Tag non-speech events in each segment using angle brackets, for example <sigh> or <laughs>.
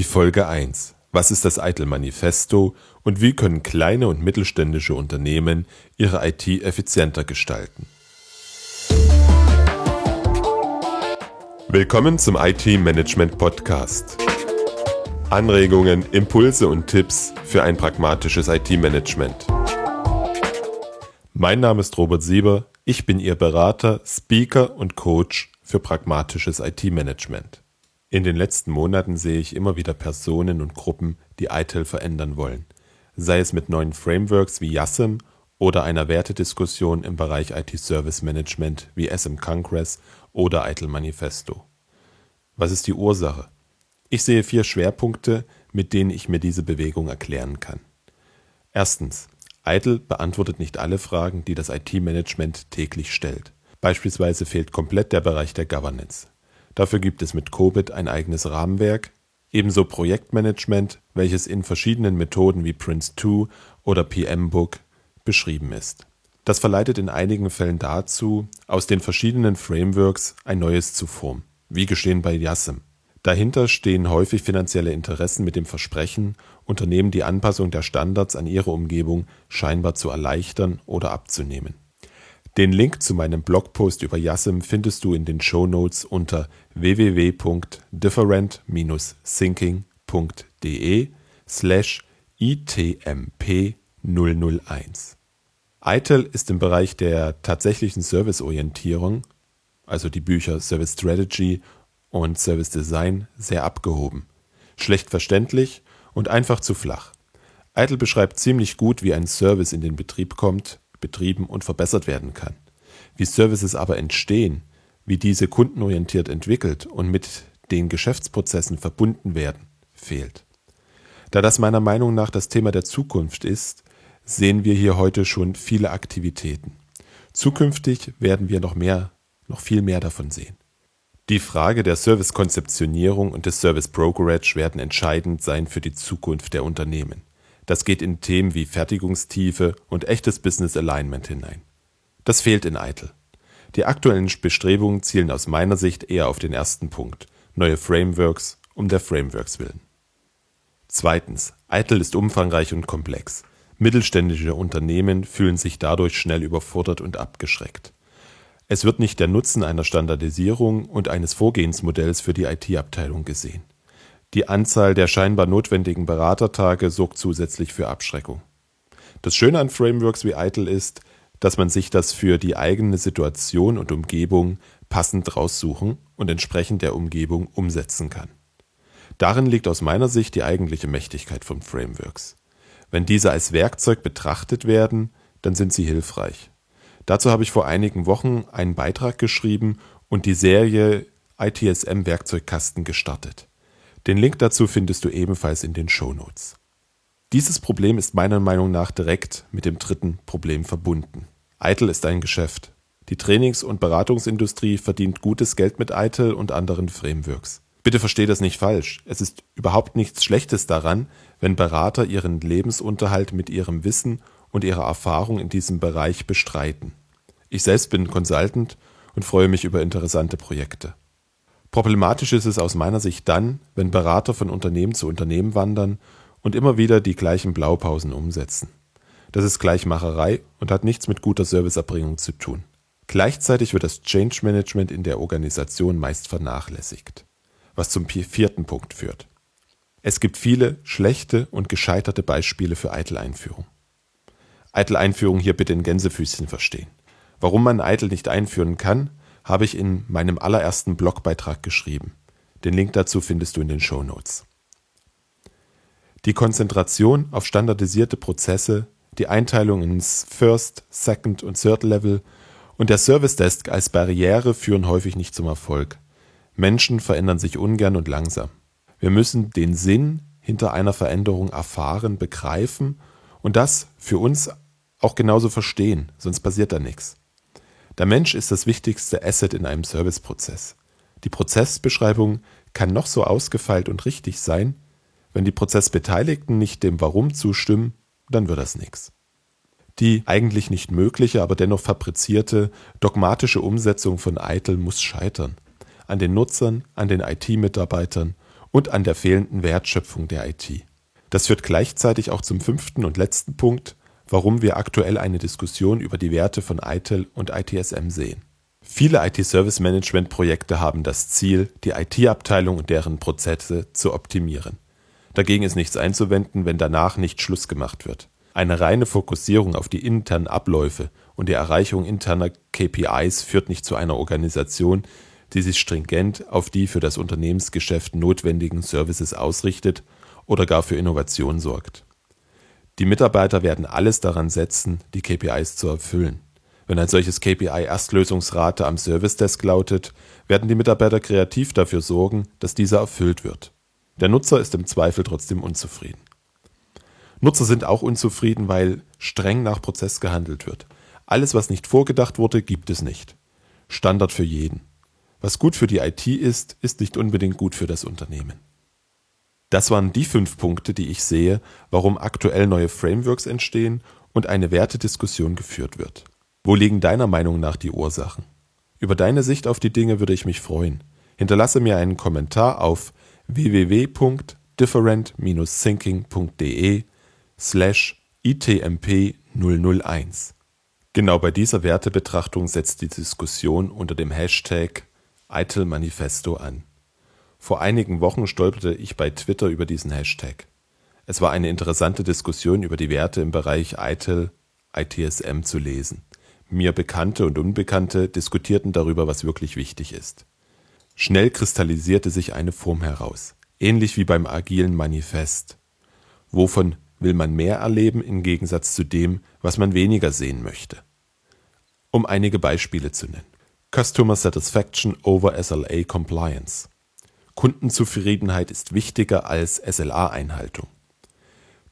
Die Folge 1. Was ist das ITIL Manifesto und wie können kleine und mittelständische Unternehmen ihre IT effizienter gestalten? Willkommen zum IT Management Podcast. Anregungen, Impulse und Tipps für ein pragmatisches IT-Management. Mein Name ist Robert Sieber, ich bin Ihr Berater, Speaker und Coach für pragmatisches IT-Management. In den letzten Monaten sehe ich immer wieder Personen und Gruppen, die ITIL verändern wollen, sei es mit neuen Frameworks wie YASM oder einer Wertediskussion im Bereich IT-Service Management wie SM Congress oder ITIL Manifesto. Was ist die Ursache? Ich sehe vier Schwerpunkte, mit denen ich mir diese Bewegung erklären kann. Erstens. ITIL beantwortet nicht alle Fragen, die das IT-Management täglich stellt. Beispielsweise fehlt komplett der Bereich der Governance. Dafür gibt es mit COBIT ein eigenes Rahmenwerk, ebenso Projektmanagement, welches in verschiedenen Methoden wie Prince2 oder PMBOK beschrieben ist. Das verleitet in einigen Fällen dazu, aus den verschiedenen Frameworks ein neues zu formen, wie geschehen bei YASM. Dahinter stehen häufig finanzielle Interessen mit dem Versprechen, Unternehmen die Anpassung der Standards an ihre Umgebung scheinbar zu erleichtern oder abzunehmen den Link zu meinem Blogpost über YASM findest du in den Shownotes unter www.different-thinking.de slash itmp001. ITIL ist im Bereich der tatsächlichen Serviceorientierung, also die Bücher Service Strategy und Service Design, sehr abgehoben, schlecht verständlich und einfach zu flach. ITIL beschreibt ziemlich gut, wie ein Service in den Betrieb kommt, betrieben und verbessert werden kann. Wie Services aber entstehen, wie diese kundenorientiert entwickelt und mit den Geschäftsprozessen verbunden werden, fehlt. Da das meiner Meinung nach das Thema der Zukunft ist, sehen wir hier heute schon viele Aktivitäten. Zukünftig werden wir noch mehr, noch viel mehr davon sehen. Die Frage der Servicekonzeptionierung und des Service Brokerage werden entscheidend sein für die Zukunft der Unternehmen. Das geht in Themen wie Fertigungstiefe und echtes Business Alignment hinein. Das fehlt in Eitel. Die aktuellen Bestrebungen zielen aus meiner Sicht eher auf den ersten Punkt, neue Frameworks um der Frameworks willen. Zweitens, Eitel ist umfangreich und komplex. Mittelständische Unternehmen fühlen sich dadurch schnell überfordert und abgeschreckt. Es wird nicht der Nutzen einer Standardisierung und eines Vorgehensmodells für die IT-Abteilung gesehen. Die Anzahl der scheinbar notwendigen Beratertage sorgt zusätzlich für Abschreckung. Das Schöne an Frameworks wie ITIL ist, dass man sich das für die eigene Situation und Umgebung passend raussuchen und entsprechend der Umgebung umsetzen kann. Darin liegt aus meiner Sicht die eigentliche Mächtigkeit von Frameworks. Wenn diese als Werkzeug betrachtet werden, dann sind sie hilfreich. Dazu habe ich vor einigen Wochen einen Beitrag geschrieben und die Serie ITSM Werkzeugkasten gestartet. Den Link dazu findest du ebenfalls in den Shownotes. Dieses Problem ist meiner Meinung nach direkt mit dem dritten Problem verbunden. ITIL ist ein Geschäft. Die Trainings- und Beratungsindustrie verdient gutes Geld mit ITIL und anderen Frameworks. Bitte versteh das nicht falsch. Es ist überhaupt nichts Schlechtes daran, wenn Berater ihren Lebensunterhalt mit ihrem Wissen und ihrer Erfahrung in diesem Bereich bestreiten. Ich selbst bin Consultant und freue mich über interessante Projekte. Problematisch ist es aus meiner Sicht dann, wenn Berater von Unternehmen zu Unternehmen wandern und immer wieder die gleichen Blaupausen umsetzen. Das ist Gleichmacherei und hat nichts mit guter Serviceerbringung zu tun. Gleichzeitig wird das Change Management in der Organisation meist vernachlässigt, was zum vierten Punkt führt. Es gibt viele schlechte und gescheiterte Beispiele für Eitel-Einführung. Eitel-Einführung hier bitte in Gänsefüßchen verstehen. Warum man Eitel nicht einführen kann, habe ich in meinem allerersten Blogbeitrag geschrieben. Den Link dazu findest du in den Show Notes. Die Konzentration auf standardisierte Prozesse, die Einteilung ins First, Second und Third Level und der Service Desk als Barriere führen häufig nicht zum Erfolg. Menschen verändern sich ungern und langsam. Wir müssen den Sinn hinter einer Veränderung erfahren, begreifen und das für uns auch genauso verstehen, sonst passiert da nichts. Der Mensch ist das wichtigste Asset in einem Serviceprozess. Die Prozessbeschreibung kann noch so ausgefeilt und richtig sein, wenn die Prozessbeteiligten nicht dem Warum zustimmen, dann wird das nichts. Die eigentlich nicht mögliche, aber dennoch fabrizierte dogmatische Umsetzung von Eitel muss scheitern. An den Nutzern, an den IT-Mitarbeitern und an der fehlenden Wertschöpfung der IT. Das führt gleichzeitig auch zum fünften und letzten Punkt, warum wir aktuell eine Diskussion über die Werte von ITIL und ITSM sehen. Viele IT-Service-Management-Projekte haben das Ziel, die IT-Abteilung und deren Prozesse zu optimieren. Dagegen ist nichts einzuwenden, wenn danach nicht Schluss gemacht wird. Eine reine Fokussierung auf die internen Abläufe und die Erreichung interner KPIs führt nicht zu einer Organisation, die sich stringent auf die für das Unternehmensgeschäft notwendigen Services ausrichtet oder gar für Innovation sorgt. Die Mitarbeiter werden alles daran setzen, die KPIs zu erfüllen. Wenn ein solches KPI Erstlösungsrate am Service Desk lautet, werden die Mitarbeiter kreativ dafür sorgen, dass dieser erfüllt wird. Der Nutzer ist im Zweifel trotzdem unzufrieden. Nutzer sind auch unzufrieden, weil streng nach Prozess gehandelt wird. Alles, was nicht vorgedacht wurde, gibt es nicht. Standard für jeden. Was gut für die IT ist, ist nicht unbedingt gut für das Unternehmen. Das waren die fünf Punkte, die ich sehe, warum aktuell neue Frameworks entstehen und eine Wertediskussion geführt wird. Wo liegen deiner Meinung nach die Ursachen? Über deine Sicht auf die Dinge würde ich mich freuen. Hinterlasse mir einen Kommentar auf www.different-thinking.de slash itmp 001. Genau bei dieser Wertebetrachtung setzt die Diskussion unter dem Hashtag ITIL Manifesto an. Vor einigen Wochen stolperte ich bei Twitter über diesen Hashtag. Es war eine interessante Diskussion über die Werte im Bereich ITIL, ITSM zu lesen. Mir Bekannte und Unbekannte diskutierten darüber, was wirklich wichtig ist. Schnell kristallisierte sich eine Form heraus, ähnlich wie beim agilen Manifest. Wovon will man mehr erleben im Gegensatz zu dem, was man weniger sehen möchte? Um einige Beispiele zu nennen. Customer Satisfaction over SLA Compliance. Kundenzufriedenheit ist wichtiger als SLA-Einhaltung.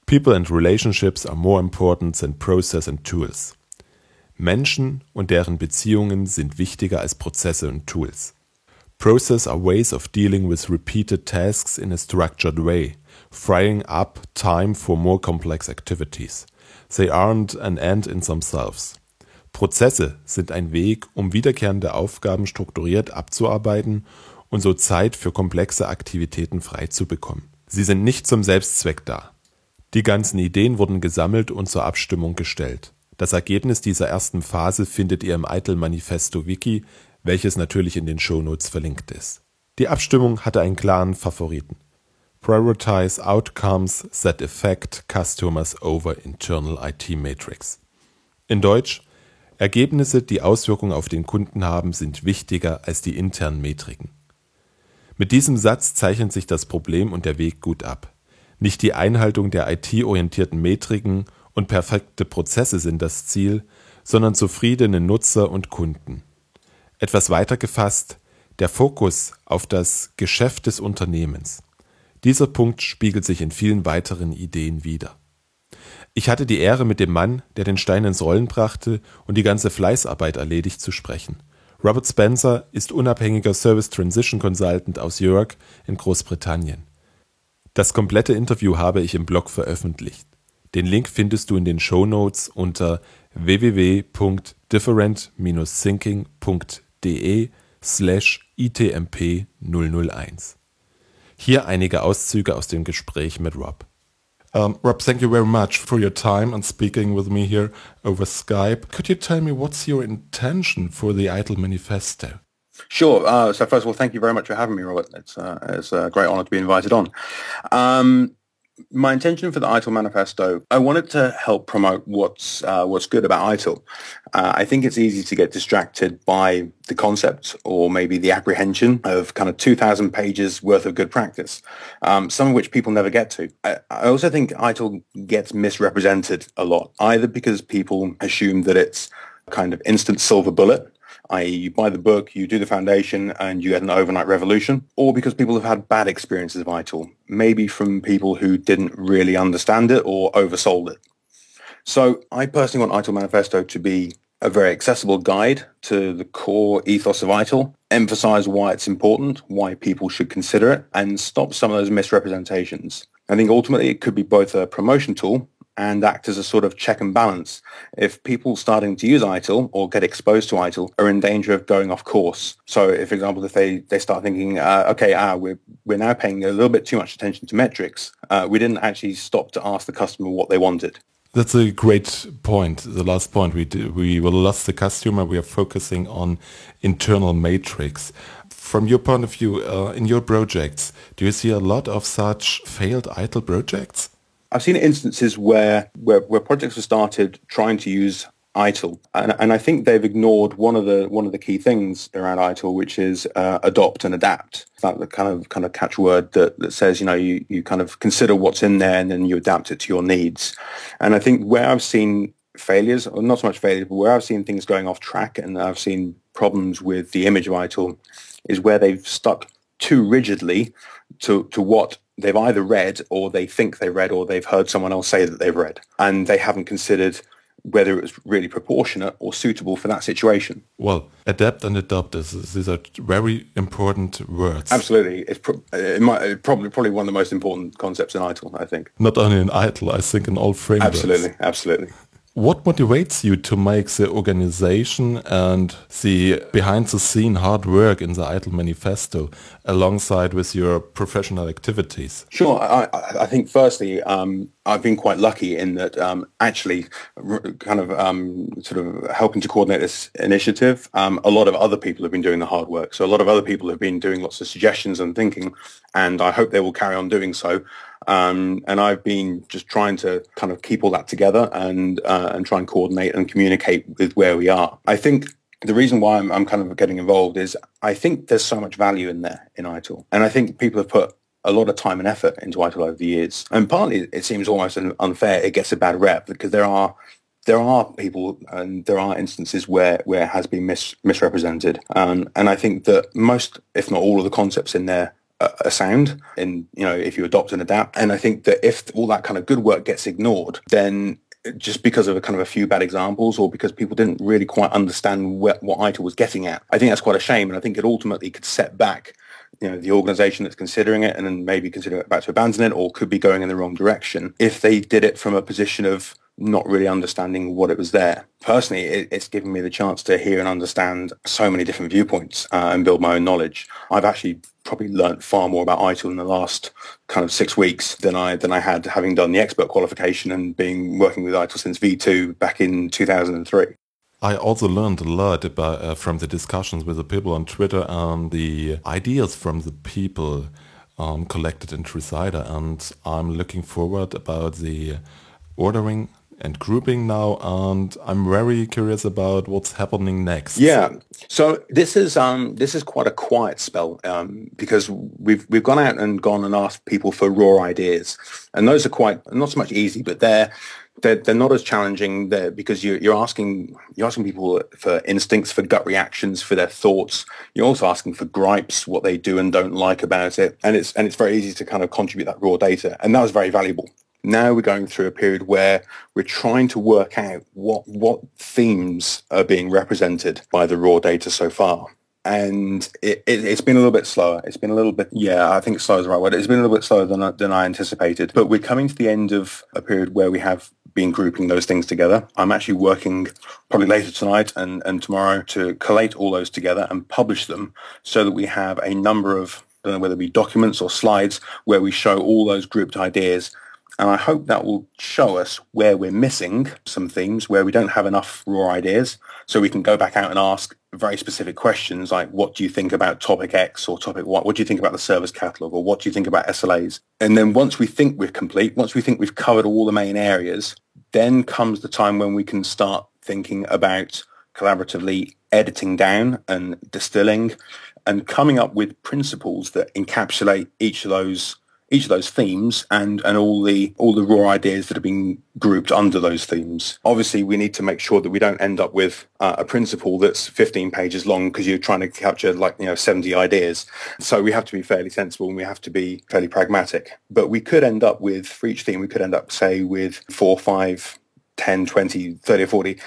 People and relationships are more important than process and tools. Menschen und deren Beziehungen sind wichtiger als Prozesse und Tools. Process are ways of dealing with repeated tasks in a structured way, freeing up time for more complex activities. They aren't an end in themselves. Prozesse sind ein Weg, um wiederkehrende Aufgaben strukturiert abzuarbeiten und so Zeit für komplexe Aktivitäten frei zu bekommen. Sie sind nicht zum Selbstzweck da. Die ganzen Ideen wurden gesammelt und zur Abstimmung gestellt. Das Ergebnis dieser ersten Phase findet ihr im Eitel Manifesto Wiki, welches natürlich in den Shownotes verlinkt ist. Die Abstimmung hatte einen klaren Favoriten. Prioritize Outcomes that affect customers over internal IT Matrix. In Deutsch, Ergebnisse, die Auswirkungen auf den Kunden haben, sind wichtiger als die internen Metriken. Mit diesem Satz zeichnet sich das Problem und der Weg gut ab. Nicht die Einhaltung der IT-orientierten Metriken und perfekte Prozesse sind das Ziel, sondern zufriedene Nutzer und Kunden. Etwas weiter gefasst, der Fokus auf das Geschäft des Unternehmens. Dieser Punkt spiegelt sich in vielen weiteren Ideen wider. Ich hatte die Ehre, mit dem Mann, der den Stein ins Rollen brachte und die ganze Fleißarbeit erledigt, zu sprechen. Robert Spencer ist unabhängiger Service Transition Consultant aus York in Großbritannien. Das komplette Interview habe ich im Blog veröffentlicht. Den Link findest du in den Show Notes unter www.different-thinking.de de slash itmp 001. Hier einige Auszüge aus dem Gespräch mit Rob. Um, Rob, thank you very much for your time and speaking with me here over Skype. Could you tell me what's your intention for the ITIL Manifesto? Sure. Uh, so first of all, thank you very much for having me, Robert. It's, uh, it's a great honor to be invited on. Um, my intention for the ITIL manifesto, I wanted to help promote what's uh, what's good about ITIL. Uh, I think it's easy to get distracted by the concept or maybe the apprehension of kind of 2,000 pages worth of good practice, um, some of which people never get to. I, I also think ITIL gets misrepresented a lot, either because people assume that it's kind of instant silver bullet i.e. you buy the book, you do the foundation, and you get an overnight revolution, or because people have had bad experiences of ITIL, maybe from people who didn't really understand it or oversold it. So I personally want ITIL Manifesto to be a very accessible guide to the core ethos of ITIL, emphasize why it's important, why people should consider it, and stop some of those misrepresentations. I think ultimately it could be both a promotion tool and act as a sort of check and balance. If people starting to use ITIL or get exposed to ITIL are in danger of going off course. So, if, for example, if they, they start thinking, uh, okay, ah, we're, we're now paying a little bit too much attention to metrics, uh, we didn't actually stop to ask the customer what they wanted. That's a great point. The last point we do, we will lost the customer. We are focusing on internal matrix. From your point of view, uh, in your projects, do you see a lot of such failed ITIL projects? I've seen instances where, where, where projects have started trying to use ITIL, and, and I think they've ignored one of the one of the key things around ITIL, which is uh, adopt and adapt. That the kind of kind of catchword that, that says you know you, you kind of consider what's in there and then you adapt it to your needs. And I think where I've seen failures, or not so much failures, but where I've seen things going off track and I've seen problems with the image of ITIL is where they've stuck too rigidly to, to what they've either read or they think they read or they've heard someone else say that they've read. And they haven't considered whether it was really proportionate or suitable for that situation. Well, adapt and adopt is these are very important words. Absolutely, it's pro- it might, probably probably one of the most important concepts in ITIL. I think not only in ITIL, I think in all frameworks. Absolutely, absolutely. What motivates you to make the organization and the behind the scene hard work in the Idle manifesto alongside with your professional activities? Sure. I, I think firstly, um, I've been quite lucky in that um, actually kind of um, sort of helping to coordinate this initiative. Um, a lot of other people have been doing the hard work. So a lot of other people have been doing lots of suggestions and thinking, and I hope they will carry on doing so. Um, and I've been just trying to kind of keep all that together and uh, and try and coordinate and communicate with where we are. I think the reason why I'm, I'm kind of getting involved is I think there's so much value in there in ITIL. And I think people have put a lot of time and effort into ITIL over the years. And partly it seems almost unfair it gets a bad rep because there are there are people and there are instances where, where it has been mis- misrepresented. Um, and I think that most, if not all of the concepts in there a sound and you know if you adopt and adapt and i think that if all that kind of good work gets ignored then just because of a kind of a few bad examples or because people didn't really quite understand what, what ITIL was getting at. I think that's quite a shame. And I think it ultimately could set back you know, the organization that's considering it and then maybe consider about to abandon it or could be going in the wrong direction if they did it from a position of not really understanding what it was there. Personally, it, it's given me the chance to hear and understand so many different viewpoints uh, and build my own knowledge. I've actually probably learnt far more about ITIL in the last kind of six weeks than I than I had having done the expert qualification and being working with ITIL since V2 back in 2003. I also learned a lot about uh, from the discussions with the people on Twitter and the ideas from the people um, collected in Tricider, and I'm looking forward about the ordering and grouping now, and I'm very curious about what's happening next. Yeah, so this is um, this is quite a quiet spell um, because we've we've gone out and gone and asked people for raw ideas, and those are quite not so much easy, but they're they're, they're not as challenging there because you're, you're asking you're asking people for instincts, for gut reactions, for their thoughts. You're also asking for gripes, what they do and don't like about it, and it's and it's very easy to kind of contribute that raw data, and that was very valuable. Now we're going through a period where we're trying to work out what what themes are being represented by the raw data so far. And it, it, has been a little bit slower. It's been a little bit, yeah, I think slow is the right word. It's been a little bit slower than, than I anticipated. But we're coming to the end of a period where we have been grouping those things together. I'm actually working probably later tonight and, and tomorrow to collate all those together and publish them so that we have a number of, I don't know whether it be documents or slides where we show all those grouped ideas and I hope that will show us where we're missing some themes, where we don't have enough raw ideas. So we can go back out and ask very specific questions like, what do you think about topic X or topic Y? What do you think about the service catalog? Or what do you think about SLAs? And then once we think we're complete, once we think we've covered all the main areas, then comes the time when we can start thinking about collaboratively editing down and distilling and coming up with principles that encapsulate each of those each of those themes and, and all the all the raw ideas that have been grouped under those themes. Obviously, we need to make sure that we don't end up with uh, a principle that's 15 pages long because you're trying to capture like you know 70 ideas. So we have to be fairly sensible and we have to be fairly pragmatic. But we could end up with for each theme, we could end up say with four, five, 10, 20, 30 or 40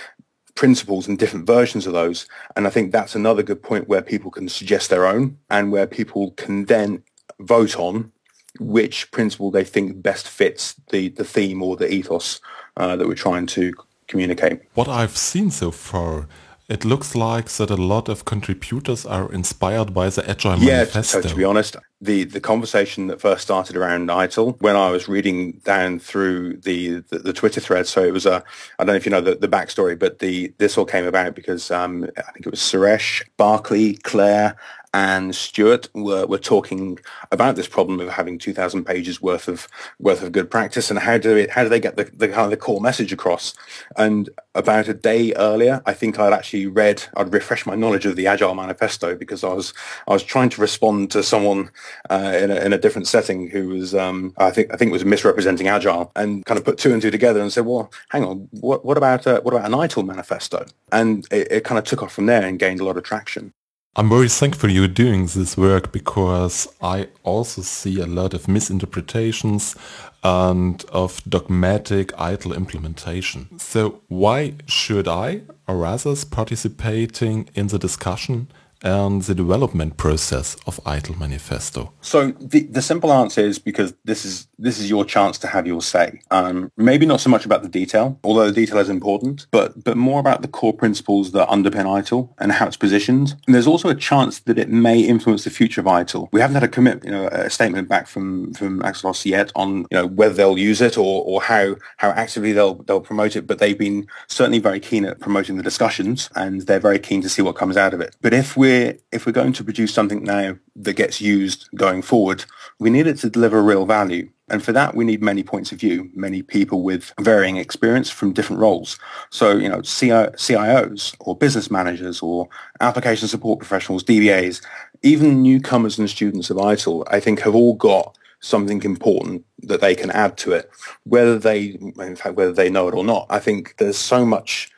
principles and different versions of those. And I think that's another good point where people can suggest their own and where people can then vote on which principle they think best fits the, the theme or the ethos uh, that we're trying to communicate. What I've seen so far it looks like that a lot of contributors are inspired by the Agile yeah, Manifesto. so to be honest, the, the conversation that first started around ITIL, when I was reading down through the, the, the Twitter thread, so it was a, I don't know if you know the, the backstory, but the this all came about because um, I think it was Suresh, Barclay, Claire, and Stuart were, were talking about this problem of having 2,000 pages worth of worth of good practice and how do it, how do they get the, the kind of the core message across? And about a day earlier, I think I'd actually read, I'd refreshed my knowledge of the Agile Manifesto because I was I was trying to respond to someone uh, in, a, in a different setting who was um, I think I think was misrepresenting Agile and kind of put two and two together and said, well, hang on, what what about uh, what about an ITIL manifesto? And it, it kind of took off from there and gained a lot of traction. I'm very thankful you're doing this work because I also see a lot of misinterpretations and of dogmatic idle implementation. So why should I or others participating in the discussion and the development process of ITIL Manifesto? So the, the simple answer is because this is this is your chance to have your say. Um, maybe not so much about the detail, although the detail is important, but but more about the core principles that underpin ITIL and how it's positioned. And there's also a chance that it may influence the future of ITIL. We haven't had a commit, you know, a statement back from from Axelos yet on you know whether they'll use it or or how how actively they'll they'll promote it. But they've been certainly very keen at promoting the discussions, and they're very keen to see what comes out of it. But if we're if we're going to produce something now that gets used going forward, we need it to deliver real value. And for that, we need many points of view, many people with varying experience from different roles. So, you know, CIOs or business managers or application support professionals, DBAs, even newcomers and students of ITIL, I think have all got something important that they can add to it, whether they, in fact, whether they know it or not. I think there's so much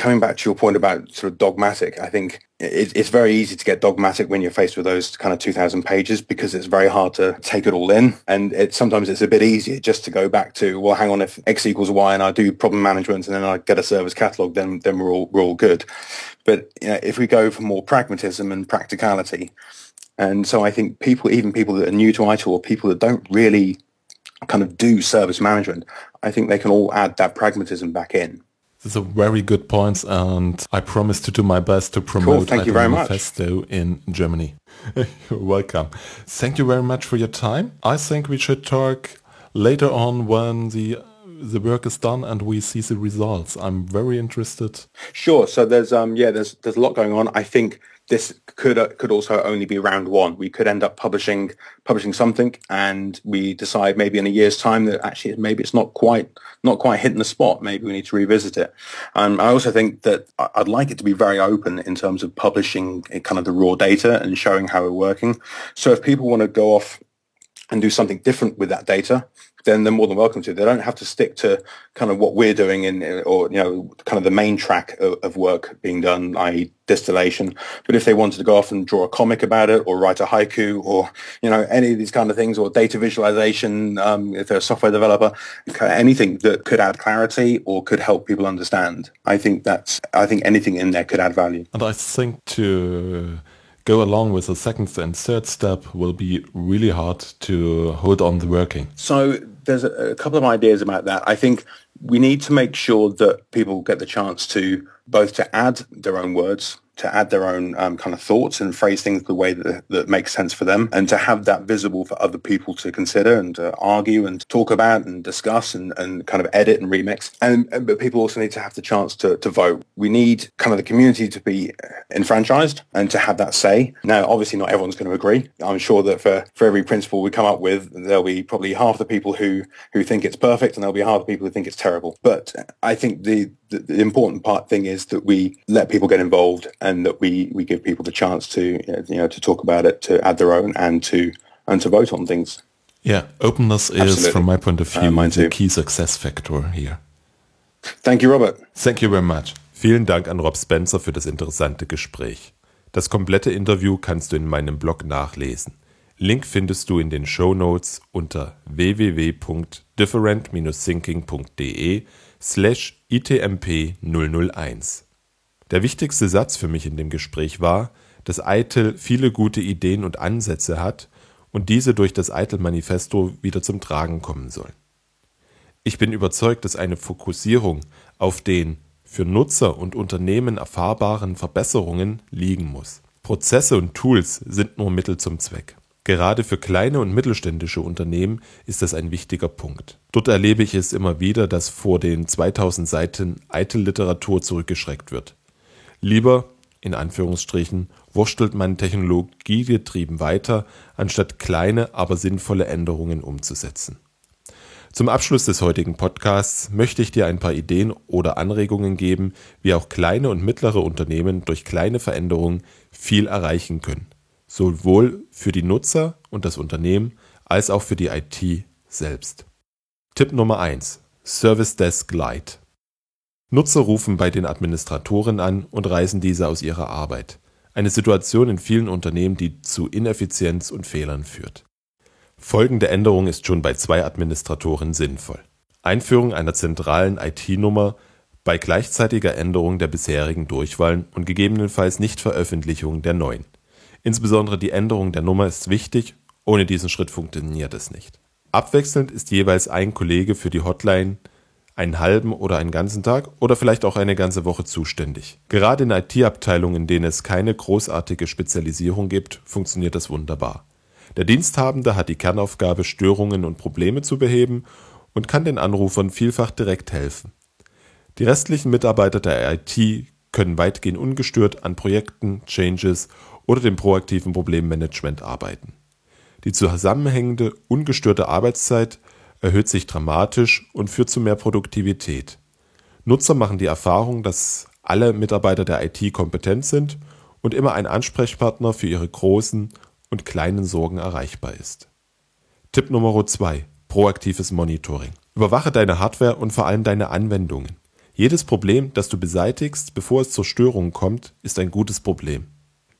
coming back to your point about sort of dogmatic, I think it, it's very easy to get dogmatic when you're faced with those kind of 2,000 pages because it's very hard to take it all in. And it, sometimes it's a bit easier just to go back to, well, hang on, if X equals Y and I do problem management and then I get a service catalog, then, then we're all, we're all good. But you know, if we go for more pragmatism and practicality, and so I think people, even people that are new to ITIL or people that don't really kind of do service management, I think they can all add that pragmatism back in. These are very good points, and I promise to do my best to promote cool, thank you very Manifesto much. in Germany. <laughs> You're welcome. Thank you very much for your time. I think we should talk later on when the the work is done and we see the results. I'm very interested. Sure. So there's um yeah there's there's a lot going on. I think this could uh, could also only be round one. We could end up publishing publishing something, and we decide maybe in a year's time that actually maybe it's not quite not quite hitting the spot. Maybe we need to revisit it. Um, I also think that I'd like it to be very open in terms of publishing kind of the raw data and showing how we're working. So if people want to go off and do something different with that data, then they're more than welcome to. They don't have to stick to kind of what we're doing in, or, you know, kind of the main track of, of, work being done, i.e. distillation. But if they wanted to go off and draw a comic about it or write a haiku or, you know, any of these kind of things or data visualization, um, if they're a software developer, anything that could add clarity or could help people understand, I think that's, I think anything in there could add value. And I think to go along with the second and third step will be really hard to hold on the working. So there's a, a couple of ideas about that. I think we need to make sure that people get the chance to both to add their own words to add their own um, kind of thoughts and phrase things the way that, that makes sense for them and to have that visible for other people to consider and to argue and talk about and discuss and, and kind of edit and remix. And, but people also need to have the chance to, to vote. We need kind of the community to be enfranchised and to have that say. Now, obviously not everyone's going to agree. I'm sure that for, for every principle we come up with, there'll be probably half the people who, who think it's perfect and there'll be half the people who think it's terrible. But I think the, the, the important part thing is that we let people get involved and that we, we give people the chance to you know to talk about it, to add their own, and to and to vote on things. Yeah, openness is, Absolutely. from my point of uh, view, uh, the key success factor here. Thank you, Robert. Thank you very much. Vielen Dank an Rob Spencer für das interessante Gespräch. Das komplette Interview kannst du in meinem Blog nachlesen. Link findest du in den Show Notes unter www.different-thinking.de slash itmp001. Der wichtigste Satz für mich in dem Gespräch war, dass Eitel viele gute Ideen und Ansätze hat und diese durch das Eitel-Manifesto wieder zum Tragen kommen sollen. Ich bin überzeugt, dass eine Fokussierung auf den für Nutzer und Unternehmen erfahrbaren Verbesserungen liegen muss. Prozesse und Tools sind nur Mittel zum Zweck. Gerade für kleine und mittelständische Unternehmen ist das ein wichtiger Punkt. Dort erlebe ich es immer wieder, dass vor den 2000 Seiten Eitel-Literatur zurückgeschreckt wird. Lieber, in Anführungsstrichen, wurstelt man technologiegetrieben weiter, anstatt kleine, aber sinnvolle Änderungen umzusetzen. Zum Abschluss des heutigen Podcasts möchte ich dir ein paar Ideen oder Anregungen geben, wie auch kleine und mittlere Unternehmen durch kleine Veränderungen viel erreichen können sowohl für die Nutzer und das Unternehmen als auch für die IT selbst. Tipp Nummer 1. Service Desk Lite. Nutzer rufen bei den Administratoren an und reißen diese aus ihrer Arbeit. Eine Situation in vielen Unternehmen, die zu Ineffizienz und Fehlern führt. Folgende Änderung ist schon bei zwei Administratoren sinnvoll. Einführung einer zentralen IT-Nummer bei gleichzeitiger Änderung der bisherigen Durchwahlen und gegebenenfalls Nichtveröffentlichung der neuen. Insbesondere die Änderung der Nummer ist wichtig, ohne diesen Schritt funktioniert es nicht. Abwechselnd ist jeweils ein Kollege für die Hotline einen halben oder einen ganzen Tag oder vielleicht auch eine ganze Woche zuständig. Gerade in IT-Abteilungen, in denen es keine großartige Spezialisierung gibt, funktioniert das wunderbar. Der Diensthabende hat die Kernaufgabe, Störungen und Probleme zu beheben und kann den Anrufern vielfach direkt helfen. Die restlichen Mitarbeiter der IT können weitgehend ungestört an Projekten, Changes oder dem proaktiven Problemmanagement arbeiten. Die zusammenhängende, ungestörte Arbeitszeit erhöht sich dramatisch und führt zu mehr Produktivität. Nutzer machen die Erfahrung, dass alle Mitarbeiter der IT kompetent sind und immer ein Ansprechpartner für ihre großen und kleinen Sorgen erreichbar ist. Tipp Nummer 2. Proaktives Monitoring. Überwache deine Hardware und vor allem deine Anwendungen. Jedes Problem, das du beseitigst, bevor es zur Störung kommt, ist ein gutes Problem.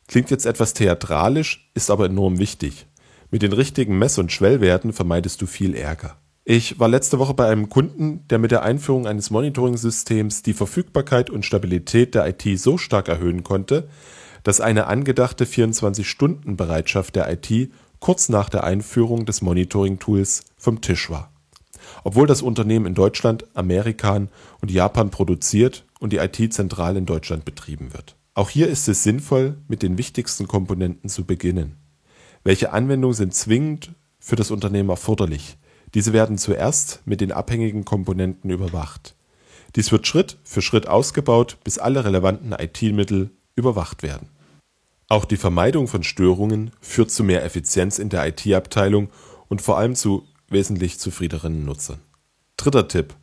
Klingt jetzt etwas theatralisch, ist aber enorm wichtig. Mit den richtigen Mess- und Schwellwerten vermeidest du viel Ärger. Ich war letzte Woche bei einem Kunden, der mit der Einführung eines Monitoring-Systems die Verfügbarkeit und Stabilität der IT so stark erhöhen konnte, dass eine angedachte 24-Stunden-Bereitschaft der IT kurz nach der Einführung des Monitoring-Tools vom Tisch war. Obwohl das Unternehmen in Deutschland, Amerika und Japan produziert und die IT zentral in Deutschland betrieben wird. Auch hier ist es sinnvoll, mit den wichtigsten Komponenten zu beginnen. Welche Anwendungen sind zwingend für das Unternehmen erforderlich? Diese werden zuerst mit den abhängigen Komponenten überwacht. Dies wird Schritt für Schritt ausgebaut, bis alle relevanten IT-Mittel überwacht werden. Auch die Vermeidung von Störungen führt zu mehr Effizienz in der IT-Abteilung und vor allem zu wesentlich zufriedeneren Nutzern. Dritter Tipp.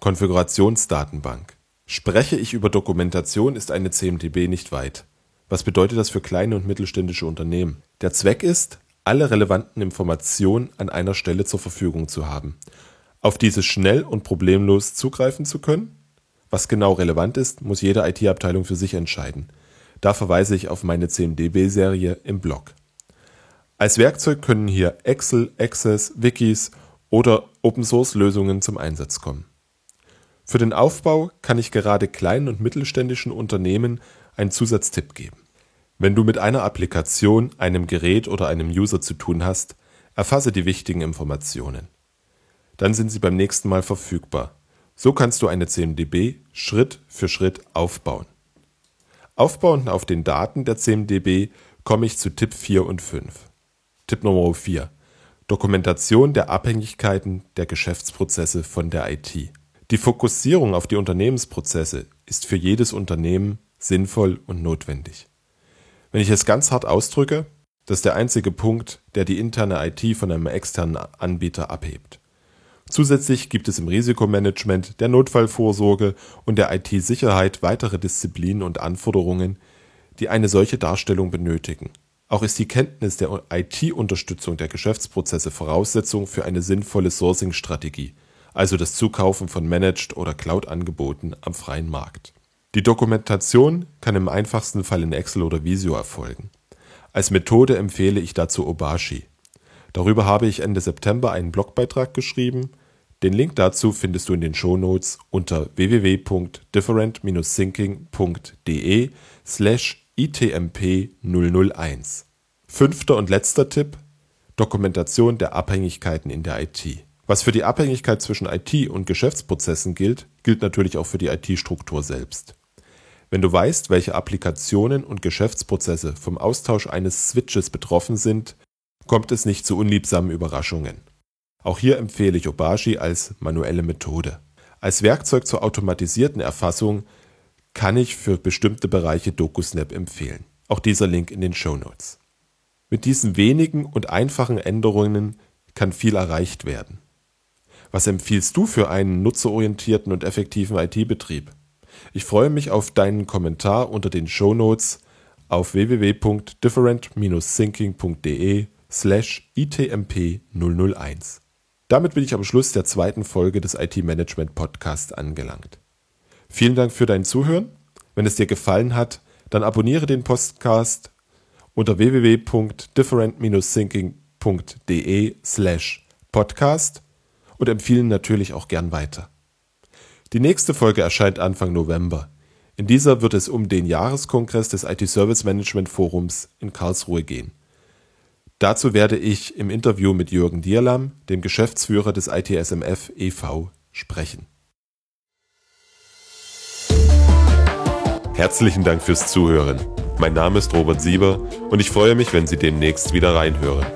Konfigurationsdatenbank. Spreche ich über Dokumentation, ist eine CMDB nicht weit. Was bedeutet das für kleine und mittelständische Unternehmen? Der Zweck ist, alle relevanten Informationen an einer Stelle zur Verfügung zu haben, auf diese schnell und problemlos zugreifen zu können. Was genau relevant ist, muss jede IT-Abteilung für sich entscheiden. Da verweise ich auf meine CMDB-Serie im Blog. Als Werkzeug können hier Excel, Access, Wikis oder Open-Source-Lösungen zum Einsatz kommen. Für den Aufbau kann ich gerade kleinen und mittelständischen Unternehmen einen Zusatztipp geben. Wenn du mit einer Applikation, einem Gerät oder einem User zu tun hast, erfasse die wichtigen Informationen. Dann sind sie beim nächsten Mal verfügbar. So kannst du eine CMDB Schritt für Schritt aufbauen. Aufbauend auf den Daten der CMDB komme ich zu Tipp 4 und 5. Tipp Nummer 4. Dokumentation der Abhängigkeiten der Geschäftsprozesse von der IT. Die Fokussierung auf die Unternehmensprozesse ist für jedes Unternehmen sinnvoll und notwendig. Wenn ich es ganz hart ausdrücke, das ist der einzige Punkt, der die interne IT von einem externen Anbieter abhebt. Zusätzlich gibt es im Risikomanagement, der Notfallvorsorge und der IT-Sicherheit weitere Disziplinen und Anforderungen, die eine solche Darstellung benötigen. Auch ist die Kenntnis der IT-Unterstützung der Geschäftsprozesse Voraussetzung für eine sinnvolle Sourcing-Strategie, also das Zukaufen von Managed- oder Cloud-Angeboten am freien Markt. Die Dokumentation kann im einfachsten Fall in Excel oder Visio erfolgen. Als Methode empfehle ich dazu Obashi. Darüber habe ich Ende September einen Blogbeitrag geschrieben. Den Link dazu findest du in den Shownotes unter www.different-thinking.de slash itmp 001. Fünfter und letzter Tipp: Dokumentation der Abhängigkeiten in der IT. Was für die Abhängigkeit zwischen IT und Geschäftsprozessen gilt, gilt natürlich auch für die IT-Struktur selbst. Wenn du weißt, welche Applikationen und Geschäftsprozesse vom Austausch eines Switches betroffen sind, kommt es nicht zu unliebsamen Überraschungen. Auch hier empfehle ich Obashi als manuelle Methode. Als Werkzeug zur automatisierten Erfassung kann ich für bestimmte Bereiche DocuSnap empfehlen. Auch dieser Link in den Show Notes. Mit diesen wenigen und einfachen Änderungen kann viel erreicht werden. Was empfiehlst du für einen nutzerorientierten und effektiven IT-Betrieb? Ich freue mich auf deinen Kommentar unter den Show Notes auf www.different-thinking.de slash itmp001. Damit bin ich am Schluss der zweiten Folge des IT-Management Podcasts angelangt. Vielen Dank für dein Zuhören. Wenn es dir gefallen hat, dann abonniere den Podcast unter www.different-thinking.de slash podcast und empfehlen natürlich auch gern weiter. Die nächste Folge erscheint Anfang November. In dieser wird es um den Jahreskongress des IT Service Management Forums in Karlsruhe gehen. Dazu werde ich im Interview mit Jürgen Dierlam, dem Geschäftsführer des ITSMF e.V., sprechen. Herzlichen Dank fürs Zuhören. Mein Name ist Robert Sieber und ich freue mich, wenn Sie demnächst wieder reinhören.